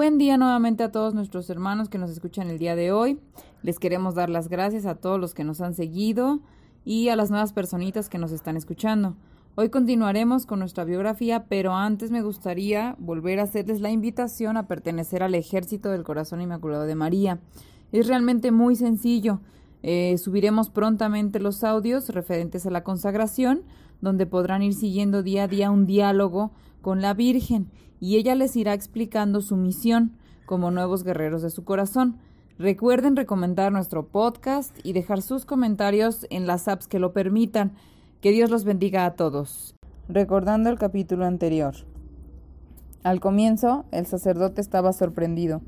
Buen día nuevamente a todos nuestros hermanos que nos escuchan el día de hoy. Les queremos dar las gracias a todos los que nos han seguido y a las nuevas personitas que nos están escuchando. Hoy continuaremos con nuestra biografía, pero antes me gustaría volver a hacerles la invitación a pertenecer al Ejército del Corazón Inmaculado de María. Es realmente muy sencillo. Eh, subiremos prontamente los audios referentes a la consagración, donde podrán ir siguiendo día a día un diálogo con la Virgen y ella les irá explicando su misión como nuevos guerreros de su corazón. Recuerden recomendar nuestro podcast y dejar sus comentarios en las apps que lo permitan. Que Dios los bendiga a todos. Recordando el capítulo anterior. Al comienzo, el sacerdote estaba sorprendido,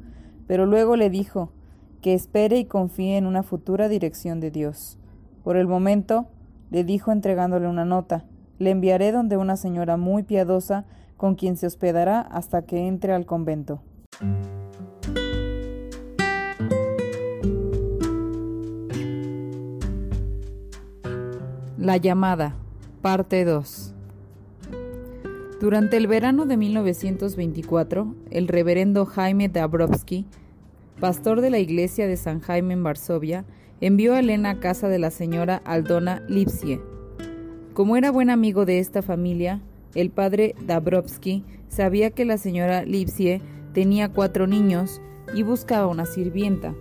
pero luego le dijo, que espere y confíe en una futura dirección de Dios. Por el momento, le dijo entregándole una nota, le enviaré donde una señora muy piadosa con quien se hospedará hasta que entre al convento. La llamada, parte 2. Durante el verano de 1924, el reverendo Jaime Dabrowski pastor de la iglesia de San Jaime en Varsovia, envió a Elena a casa de la señora Aldona Lipsie. Como era buen amigo de esta familia, el padre Dabrowski sabía que la señora Lipsie tenía cuatro niños y buscaba una sirvienta.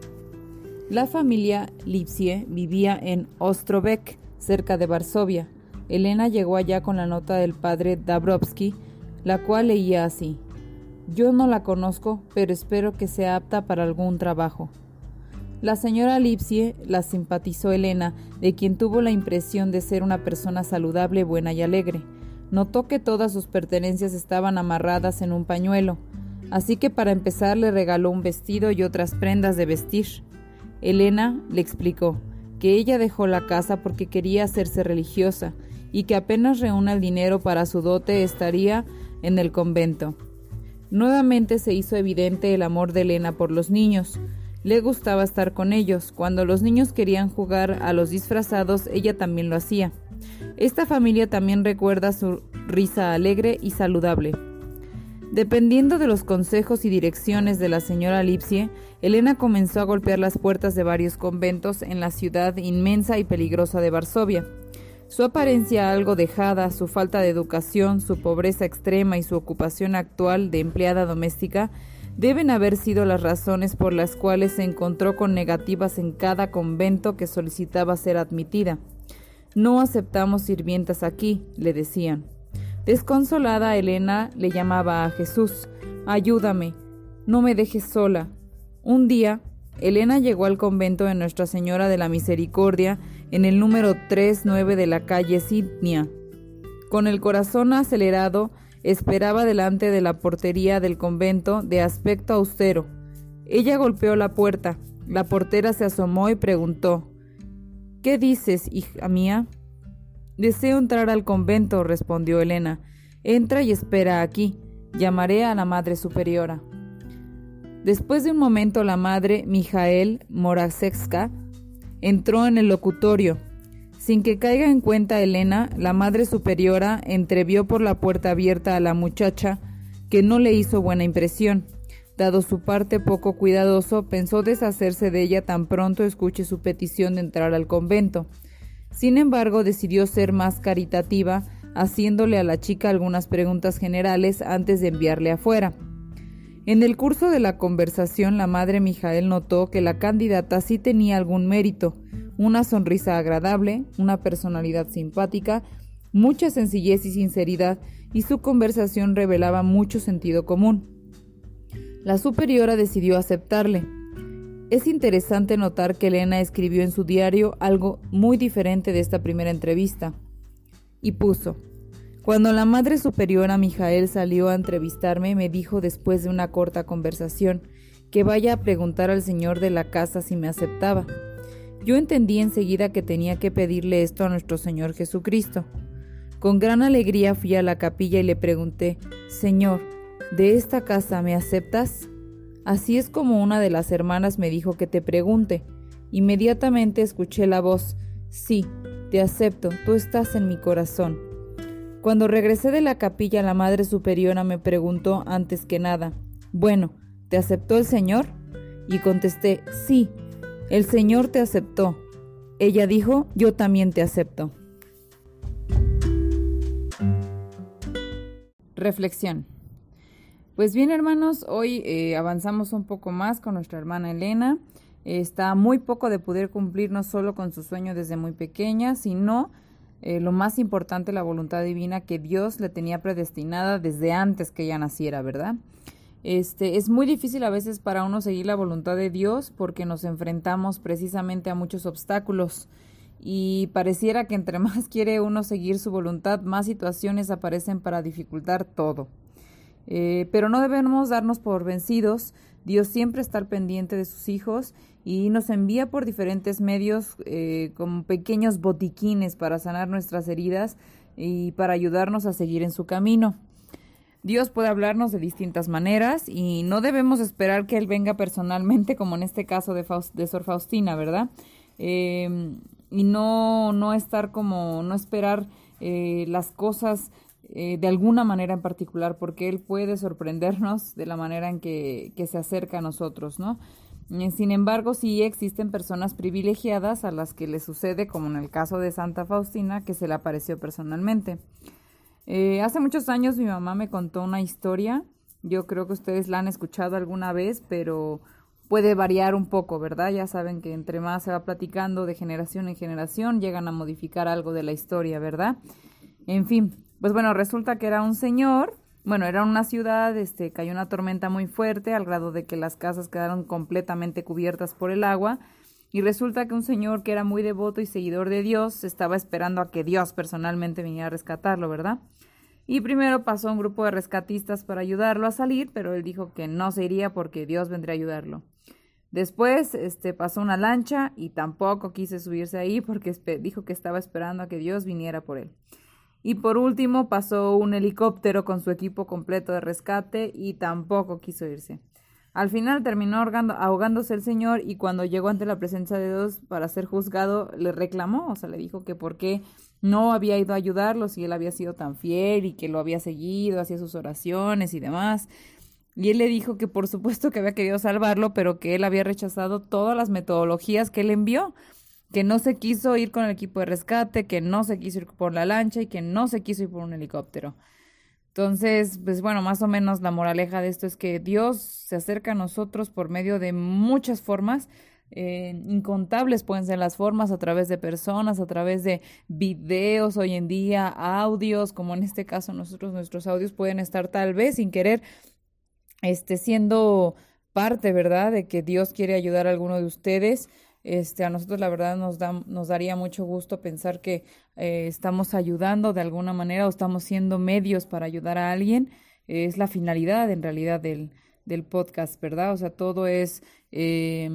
La familia Lipsie vivía en Ostrovec, cerca de Varsovia. Elena llegó allá con la nota del padre Dabrowski, la cual leía así: yo no la conozco, pero espero que sea apta para algún trabajo. La señora Lipsie la simpatizó Elena, de quien tuvo la impresión de ser una persona saludable, buena y alegre. Notó que todas sus pertenencias estaban amarradas en un pañuelo, así que para empezar le regaló un vestido y otras prendas de vestir. Elena le explicó que ella dejó la casa porque quería hacerse religiosa y que apenas reúna el dinero para su dote estaría en el convento. Nuevamente se hizo evidente el amor de Elena por los niños. Le gustaba estar con ellos. Cuando los niños querían jugar a los disfrazados, ella también lo hacía. Esta familia también recuerda su risa alegre y saludable. Dependiendo de los consejos y direcciones de la señora Lipsie, Elena comenzó a golpear las puertas de varios conventos en la ciudad inmensa y peligrosa de Varsovia. Su apariencia algo dejada, su falta de educación, su pobreza extrema y su ocupación actual de empleada doméstica deben haber sido las razones por las cuales se encontró con negativas en cada convento que solicitaba ser admitida. No aceptamos sirvientas aquí, le decían. Desconsolada, Elena le llamaba a Jesús, Ayúdame, no me dejes sola. Un día, Elena llegó al convento de Nuestra Señora de la Misericordia en el número 39 de la calle Sidnia. Con el corazón acelerado, esperaba delante de la portería del convento de aspecto austero. Ella golpeó la puerta. La portera se asomó y preguntó ¿Qué dices, hija mía? Deseo entrar al convento, respondió Elena. Entra y espera aquí. Llamaré a la Madre Superiora. Después de un momento la madre, Mijael Morasekska, entró en el locutorio. Sin que caiga en cuenta Elena, la madre superiora entrevió por la puerta abierta a la muchacha, que no le hizo buena impresión. Dado su parte poco cuidadoso, pensó deshacerse de ella tan pronto escuche su petición de entrar al convento. Sin embargo, decidió ser más caritativa, haciéndole a la chica algunas preguntas generales antes de enviarle afuera. En el curso de la conversación, la madre Mijael notó que la candidata sí tenía algún mérito, una sonrisa agradable, una personalidad simpática, mucha sencillez y sinceridad, y su conversación revelaba mucho sentido común. La superiora decidió aceptarle. Es interesante notar que Elena escribió en su diario algo muy diferente de esta primera entrevista. Y puso, Cuando la Madre Superiora Mijael salió a entrevistarme, me dijo después de una corta conversación que vaya a preguntar al señor de la casa si me aceptaba. Yo entendí enseguida que tenía que pedirle esto a nuestro Señor Jesucristo. Con gran alegría fui a la capilla y le pregunté, Señor, ¿de esta casa me aceptas? Así es como una de las hermanas me dijo que te pregunte. Inmediatamente escuché la voz, Sí, te acepto, tú estás en mi corazón. Cuando regresé de la capilla, la Madre Superiora me preguntó antes que nada, bueno, ¿te aceptó el Señor? Y contesté, sí, el Señor te aceptó. Ella dijo, yo también te acepto. Reflexión. Pues bien, hermanos, hoy eh, avanzamos un poco más con nuestra hermana Elena. está muy poco de poder cumplir no solo con su sueño desde muy pequeña, sino eh, lo más importante, la voluntad divina que Dios le tenía predestinada desde antes que ella naciera, ¿verdad? Este, es muy difícil a veces para uno seguir la voluntad de Dios porque nos enfrentamos precisamente a muchos obstáculos y pareciera que entre más quiere uno seguir su voluntad, más situaciones aparecen para dificultar todo. Eh, pero no debemos darnos por vencidos. Dios siempre está pendiente de sus hijos y nos envía por diferentes medios eh, como pequeños botiquines para sanar nuestras heridas y para ayudarnos a seguir en su camino. Dios puede hablarnos de distintas maneras y no debemos esperar que Él venga personalmente, como en este caso de, de Sor Faustina, ¿verdad? Em, y no, no estar como, no esperar eh, las cosas eh, de alguna manera en particular, porque Él puede sorprendernos de la manera en que, que se acerca a nosotros, ¿no? Eh, sin embargo, sí existen personas privilegiadas a las que le sucede, como en el caso de Santa Faustina, que se le apareció personalmente. Eh, hace muchos años mi mamá me contó una historia, yo creo que ustedes la han escuchado alguna vez, pero puede variar un poco, ¿verdad? Ya saben que entre más se va platicando de generación en generación, llegan a modificar algo de la historia, ¿verdad? En fin, pues bueno, resulta que era un señor bueno, era una ciudad, este, cayó una tormenta muy fuerte al grado de que las casas quedaron completamente cubiertas por el agua y resulta que un señor que era muy devoto y seguidor de Dios estaba esperando a que Dios personalmente viniera a rescatarlo, ¿verdad? Y primero pasó un grupo de rescatistas para ayudarlo a salir, pero él dijo que no se iría porque Dios vendría a ayudarlo. Después este, pasó una lancha y tampoco quise subirse ahí porque dijo que estaba esperando a que Dios viniera por él. Y por último pasó un helicóptero con su equipo completo de rescate y tampoco quiso irse. Al final terminó ahogándose el señor y cuando llegó ante la presencia de Dios para ser juzgado, le reclamó, o sea, le dijo que por qué no había ido a ayudarlo si él había sido tan fiel y que lo había seguido, hacía sus oraciones y demás. Y él le dijo que por supuesto que había querido salvarlo, pero que él había rechazado todas las metodologías que él envió que no se quiso ir con el equipo de rescate, que no se quiso ir por la lancha y que no se quiso ir por un helicóptero. Entonces, pues bueno, más o menos la moraleja de esto es que Dios se acerca a nosotros por medio de muchas formas, eh, incontables pueden ser las formas, a través de personas, a través de videos hoy en día, audios, como en este caso nosotros, nuestros audios pueden estar tal vez sin querer, este, siendo parte, ¿verdad?, de que Dios quiere ayudar a alguno de ustedes este, a nosotros la verdad nos, da, nos daría mucho gusto pensar que eh, estamos ayudando de alguna manera o estamos siendo medios para ayudar a alguien. es la finalidad en realidad del, del podcast, ¿verdad? O sea, todo es eh,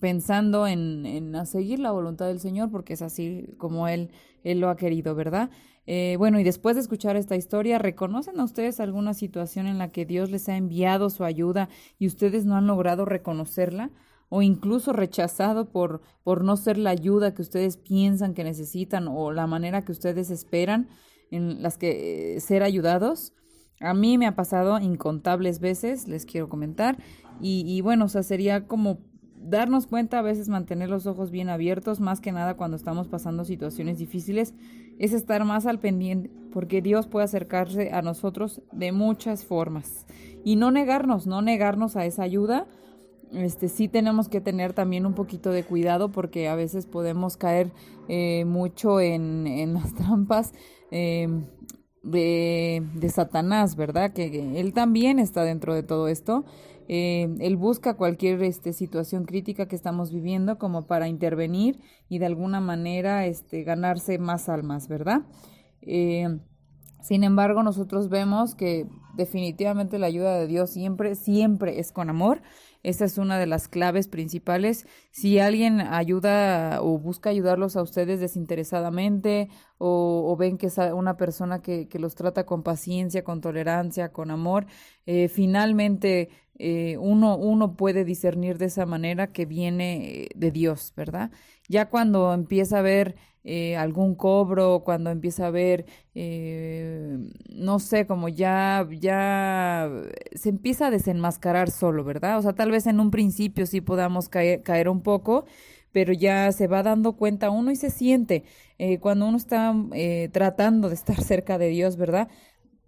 pensando en, en seguir la voluntad del Señor porque es así como Él, él lo ha querido, ¿verdad? Eh, bueno, y después de escuchar esta historia, ¿reconocen a ustedes alguna situación en la que Dios les ha enviado su ayuda y ustedes no han logrado reconocerla? O incluso rechazado por, por no ser la ayuda que ustedes piensan que necesitan o la manera que ustedes esperan en las que eh, ser ayudados. A mí me ha pasado incontables veces, les quiero comentar, y, y bueno, o sea, sería como darnos cuenta, a veces mantener los ojos bien abiertos, más que nada cuando estamos pasando situaciones difíciles, es estar más al pendiente, porque Dios puede acercarse a nosotros de muchas formas. Y no negarnos, no negarnos a esa ayuda, este sí tenemos que tener también un poquito de cuidado porque a veces podemos caer eh, mucho en, las trampas em, de, Satanás, ¿verdad? Que, él también está dentro de todo esto. Eh, él busca cualquier este, situación crítica que estamos viviendo como para intervenir y de alguna manera este, ganarse más almas, ¿verdad? Eh, Sin embargo, nosotros vemos que definitivamente la ayuda de Dios siempre, siempre es con amor. Esa es una de las claves principales. Si alguien ayuda o busca ayudarlos a ustedes desinteresadamente o, ven que es una persona que, que, los trata con paciencia, con tolerancia, con amor, eh, finalmente eh, uno, uno puede discernir de esa manera que viene de Dios, ¿verdad? Ya cuando empieza a ver eh, algún cobro, cuando empieza a haber, eh, no sé, como ya, ya se empieza a desenmascarar solo, ¿verdad? O sea, tal vez en un principio sí podamos caer, caer un poco, pero ya se va dando cuenta uno y se siente eh, cuando uno está tratando de estar cerca de Dios, ¿verdad?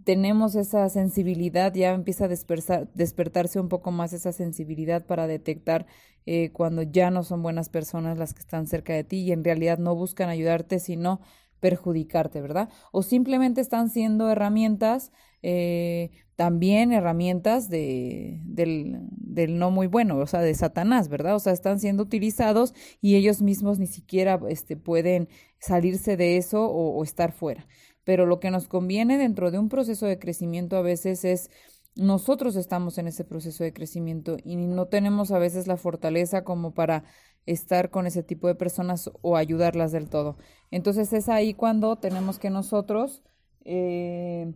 Tenemos esa sensibilidad, ya empieza a despertarse un poco más esa sensibilidad para detectar eh, cuando ya no son buenas personas las que están cerca de ti y en realidad no buscan ayudarte, sino perjudicarte, ¿verdad? O simplemente están siendo herramientas, eh, también herramientas de, del, del, no muy bueno, o sea, de Satanás, ¿verdad? O sea, están siendo utilizados y ellos mismos ni siquiera este, pueden salirse de eso o, o estar fuera pero lo que nos conviene dentro de un proceso de crecimiento a veces es nosotros estamos en ese proceso de crecimiento y no tenemos a veces la fortaleza como para estar con ese tipo de personas o ayudarlas del todo. Entonces es ahí cuando tenemos que nosotros eh,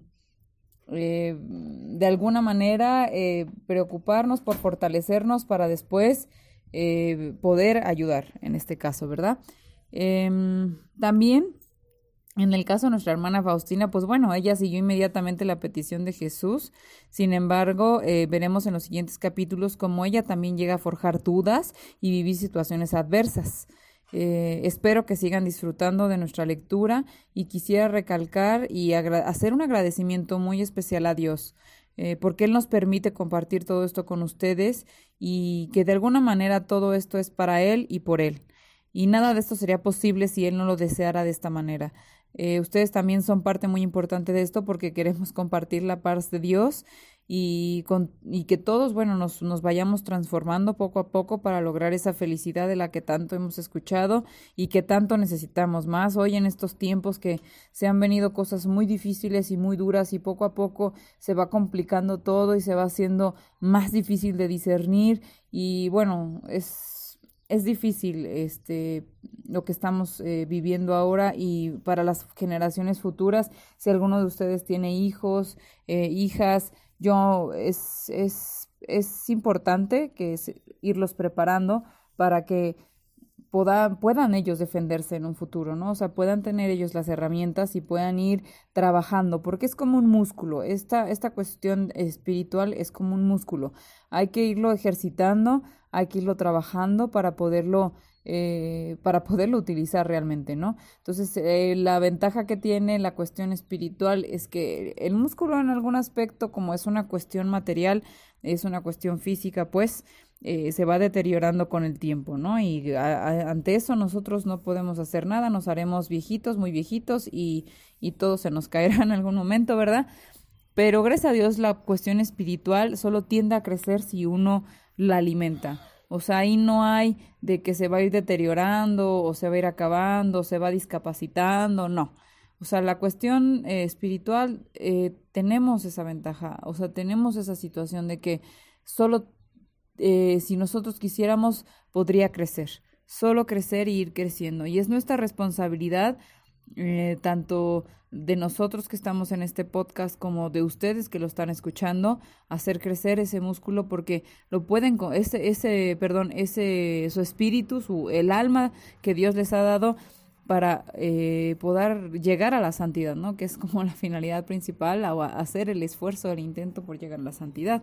eh, de alguna manera eh, preocuparnos por fortalecernos para después poder ayudar en este caso, ¿verdad? Em, también en el caso de nuestra hermana Faustina, pues bueno, ella siguió inmediatamente la petición de Jesús. Sin embargo, eh, veremos en los siguientes capítulos cómo ella también llega a forjar dudas y vivir situaciones adversas. Eh, espero que sigan disfrutando de nuestra lectura y quisiera recalcar y hacer un agradecimiento muy especial a Dios, eh, porque Él nos permite compartir todo esto con ustedes y que de alguna manera todo esto es para Él y por Él. Y nada de esto sería posible si Él no lo deseara de esta manera. Eh, ustedes también son parte muy importante de esto porque queremos compartir la paz de Dios y, con, y que todos, bueno, nos, nos vayamos transformando poco a poco para lograr esa felicidad de la que tanto hemos escuchado y que tanto necesitamos más hoy en estos tiempos que se han venido cosas muy difíciles y muy duras y poco a poco se va complicando todo y se va haciendo más difícil de discernir y bueno, es es difícil este lo que estamos eh, viviendo ahora y para las generaciones futuras si alguno de ustedes tiene hijos eh, hijas yo es es es importante que irlos preparando para que puedan ellos defenderse en un futuro, ¿no? O sea, puedan tener ellos las herramientas y puedan ir trabajando, porque es como un músculo. Esta, esta cuestión espiritual es como un músculo. Hay que irlo ejercitando, hay que irlo trabajando para poderlo, eh, para poderlo utilizar realmente, ¿no? Entonces, eh, la ventaja que tiene la cuestión espiritual es que el músculo en algún aspecto, como es una cuestión material, es una cuestión física, pues, eh, se va deteriorando con el tiempo, ¿no? Y ante eso nosotros no podemos hacer nada, nos haremos viejitos, muy viejitos y, y todo se nos caerá en algún momento, ¿verdad? Pero gracias a Dios la cuestión espiritual solo tiende a crecer si uno la alimenta. O sea, ahí no hay de que se va a ir deteriorando o se va a ir acabando, o se va discapacitando, no. O sea, la cuestión eh, espiritual eh, tenemos esa ventaja, o sea, tenemos esa situación de que solo eh, si nosotros quisiéramos, podría crecer, solo crecer y ir creciendo. Y es nuestra responsabilidad, eh, tanto de nosotros que estamos en este podcast como de ustedes que lo están escuchando, hacer crecer ese músculo porque lo pueden, ese, ese, perdón, ese, su espíritu, su, el alma que Dios les ha dado para eh, poder llegar a la santidad, ¿no? Que es como la finalidad principal, hacer el esfuerzo, el intento por llegar a la santidad.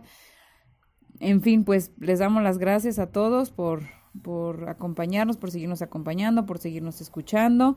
En fin, pues les damos las gracias a todos por, por acompañarnos, por seguirnos acompañando, por seguirnos escuchando.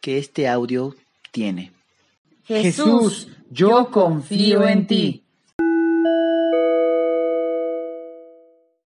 que este audio tiene. Jesús, yo confío en ti.